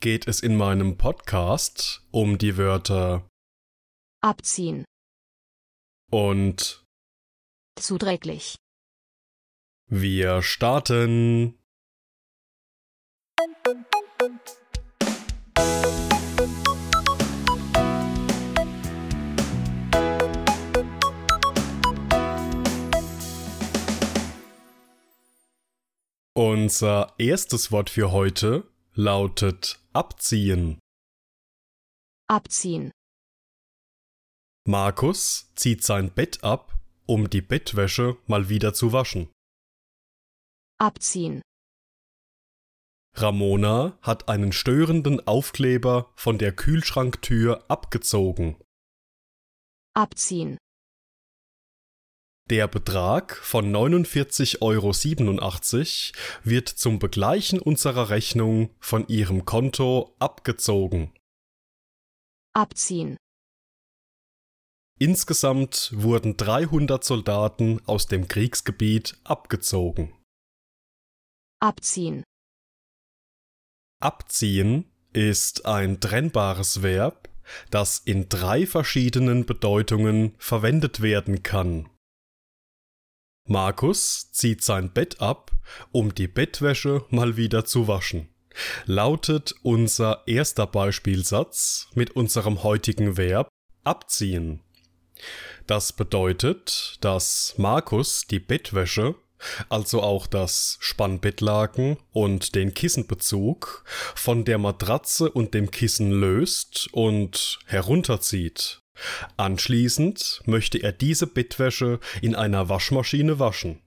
geht es in meinem Podcast um die Wörter abziehen, und zuträglich, wir starten. Unser erstes Wort für heute lautet abziehen. abziehen, Markus zieht sein Bett ab, um die Bettwäsche mal wieder zu waschen. abziehen, Ramona hat einen störenden Aufkleber von der Kühlschranktür abgezogen. abziehen, Der Betrag von 49,87 Euro wird zum Begleichen unserer Rechnung von ihrem Konto abgezogen. abziehen, Insgesamt wurden 300 Soldaten aus dem Kriegsgebiet abgezogen. abziehen, Abziehen ist ein trennbares Verb, das in drei verschiedenen Bedeutungen verwendet werden kann. Markus zieht sein Bett ab, um die Bettwäsche mal wieder zu waschen. Lautet unser erster Beispielsatz mit unserem heutigen Verb abziehen. Das bedeutet, dass Markus die Bettwäsche, also auch das Spannbettlaken und den Kissenbezug von der Matratze und dem Kissen löst und herunterzieht. Anschließend möchte er diese Bettwäsche in einer Waschmaschine waschen.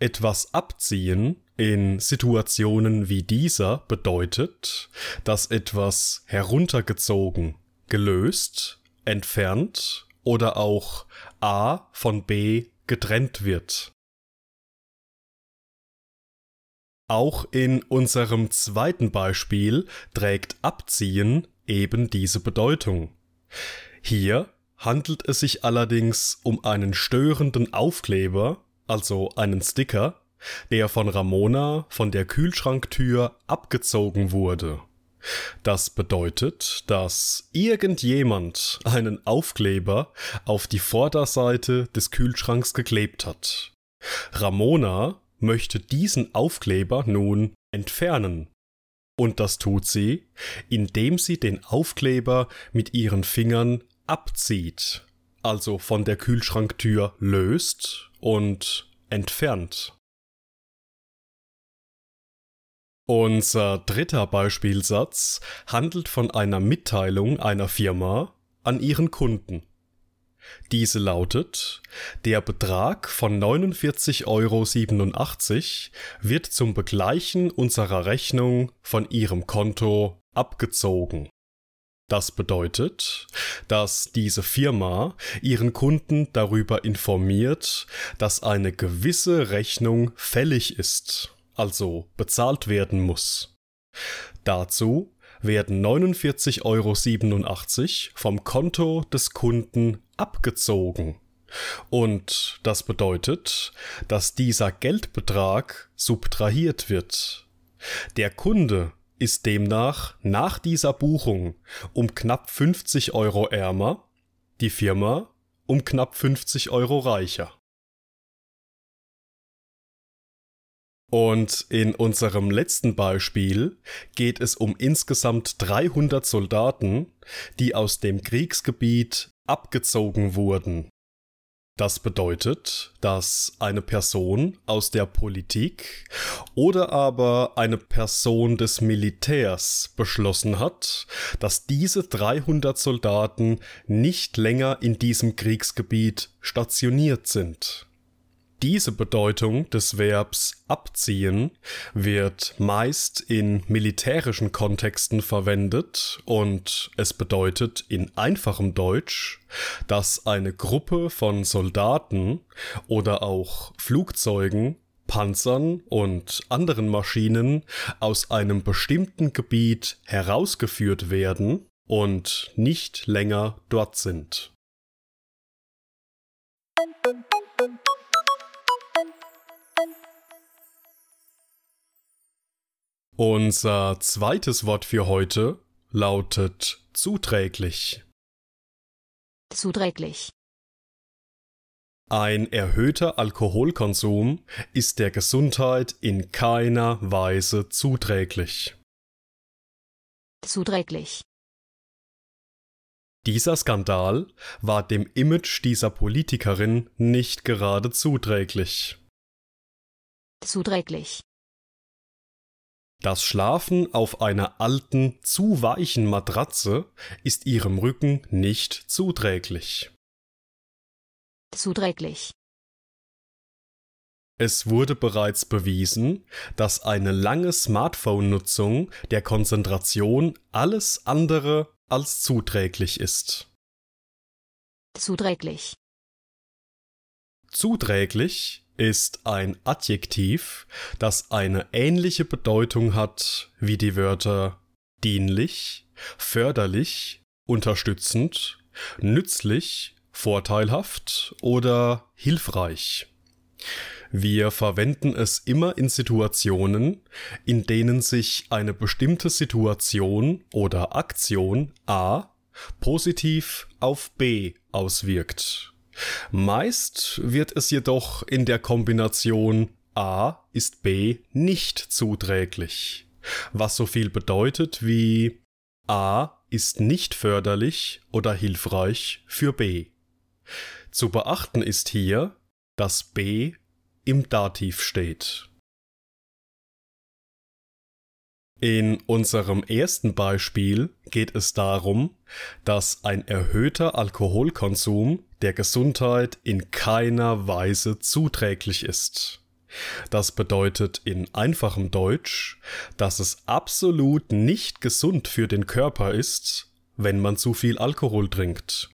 Etwas abziehen in Situationen wie dieser bedeutet, dass etwas heruntergezogen, gelöst, entfernt oder auch A von B getrennt wird. Auch in unserem zweiten Beispiel trägt Abziehen eben diese Bedeutung. Hier handelt es sich allerdings um einen störenden Aufkleber, also einen Sticker, der von Ramona von der Kühlschranktür abgezogen wurde. Das bedeutet, dass irgendjemand einen Aufkleber auf die Vorderseite des Kühlschranks geklebt hat. Ramona möchte diesen Aufkleber nun entfernen. Und das tut sie, indem sie den Aufkleber mit ihren Fingern abzieht, also von der Kühlschranktür löst und entfernt. Unser dritter Beispielsatz handelt von einer Mitteilung einer Firma an ihren Kunden. Diese lautet, der Betrag von 49,87 Euro wird zum Begleichen unserer Rechnung von Ihrem Konto abgezogen. Das bedeutet, dass diese Firma ihren Kunden darüber informiert, dass eine gewisse Rechnung fällig ist, also bezahlt werden muss. Dazu werden 49,87 Euro vom Konto des Kunden abgezogen. Und das bedeutet, dass dieser Geldbetrag subtrahiert wird. Der Kunde ist demnach nach dieser Buchung um knapp 50 Euro ärmer, die Firma um knapp 50 Euro reicher. Und in unserem letzten Beispiel geht es um insgesamt 300 Soldaten, die aus dem Kriegsgebiet abgezogen wurden. Das bedeutet, dass eine Person aus der Politik oder aber eine Person des Militärs beschlossen hat, dass diese 300 Soldaten nicht länger in diesem Kriegsgebiet stationiert sind. Diese Bedeutung des Verbs abziehen wird meist in militärischen Kontexten verwendet und es bedeutet in einfachem Deutsch, dass eine Gruppe von Soldaten oder auch Flugzeugen, Panzern und anderen Maschinen aus einem bestimmten Gebiet herausgeführt werden und nicht länger dort sind. Unser zweites Wort für heute lautet zuträglich. Zuträglich. Ein erhöhter Alkoholkonsum ist der Gesundheit in keiner Weise zuträglich. Zuträglich. Dieser Skandal war dem Image dieser Politikerin nicht gerade zuträglich. Zuträglich. Das Schlafen auf einer alten, zu weichen Matratze ist ihrem Rücken nicht zuträglich. Zuträglich. Es wurde bereits bewiesen, dass eine lange Smartphone-Nutzung der Konzentration alles andere als zuträglich ist. Zuträglich. Zuträglich ist ein Adjektiv, das eine ähnliche Bedeutung hat wie die Wörter dienlich, förderlich, unterstützend, nützlich, vorteilhaft oder hilfreich. Wir verwenden es immer in Situationen, in denen sich eine bestimmte Situation oder Aktion A positiv auf B auswirkt Meist wird es jedoch in der Kombination A ist B nicht zuträglich, was so viel bedeutet wie A ist nicht förderlich oder hilfreich für B. Zu beachten ist hier, dass B im Dativ steht. In unserem ersten Beispiel geht es darum, dass ein erhöhter Alkoholkonsum der Gesundheit in keiner Weise zuträglich ist. Das bedeutet in einfachem Deutsch, dass es absolut nicht gesund für den Körper ist, wenn man zu viel Alkohol trinkt.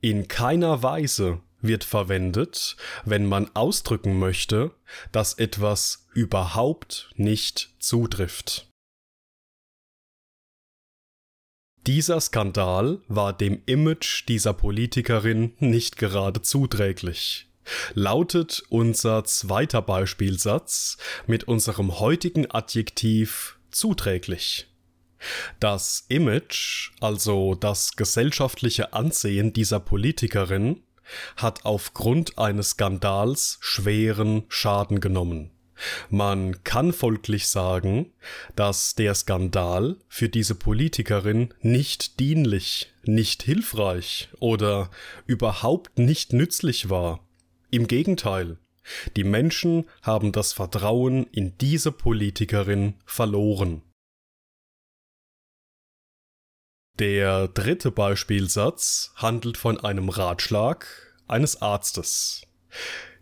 In keiner Weise wird verwendet, wenn man ausdrücken möchte, dass etwas überhaupt nicht zutrifft. Dieser Skandal war dem Image dieser Politikerin nicht gerade zuträglich. Lautet unser zweiter Beispielsatz mit unserem heutigen Adjektiv zuträglich. Das Image, also das gesellschaftliche Ansehen dieser Politikerin, hat aufgrund eines Skandals schweren Schaden genommen. Man kann folglich sagen, dass der Skandal für diese Politikerin nicht dienlich, nicht hilfreich oder überhaupt nicht nützlich war. Im Gegenteil, die Menschen haben das Vertrauen in diese Politikerin verloren. Der dritte Beispielsatz handelt von einem Ratschlag eines Arztes.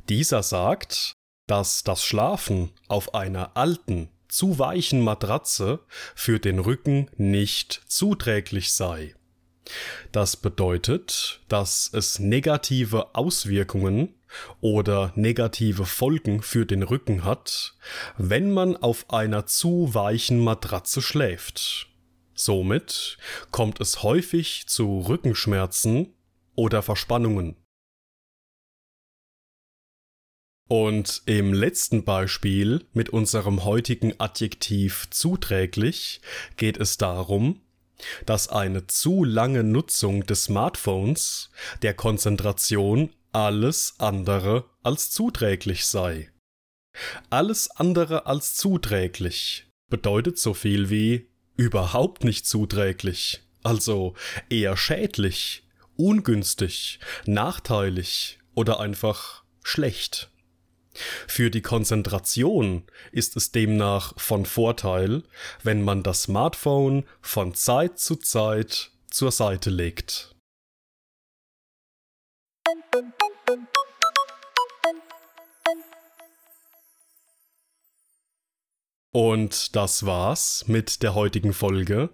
Dieser sagt, dass das Schlafen auf einer alten, zu weichen Matratze für den Rücken nicht zuträglich sei. Das bedeutet, dass es negative Auswirkungen oder negative Folgen für den Rücken hat, wenn man auf einer zu weichen Matratze schläft. Somit kommt es häufig zu Rückenschmerzen oder Verspannungen. Und im letzten Beispiel mit unserem heutigen Adjektiv zuträglich geht es darum, dass eine zu lange Nutzung des Smartphones der Konzentration alles andere als zuträglich sei. Alles andere als zuträglich bedeutet so viel wie überhaupt nicht zuträglich, also eher schädlich, ungünstig, nachteilig oder einfach schlecht. Für die Konzentration ist es demnach von Vorteil, wenn man das Smartphone von Zeit zu Zeit zur Seite legt. Und das war's mit der heutigen Folge.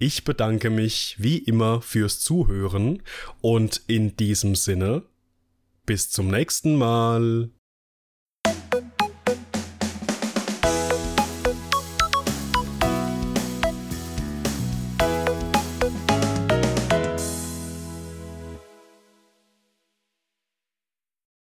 Ich bedanke mich wie immer fürs Zuhören und in diesem Sinne bis zum nächsten Mal.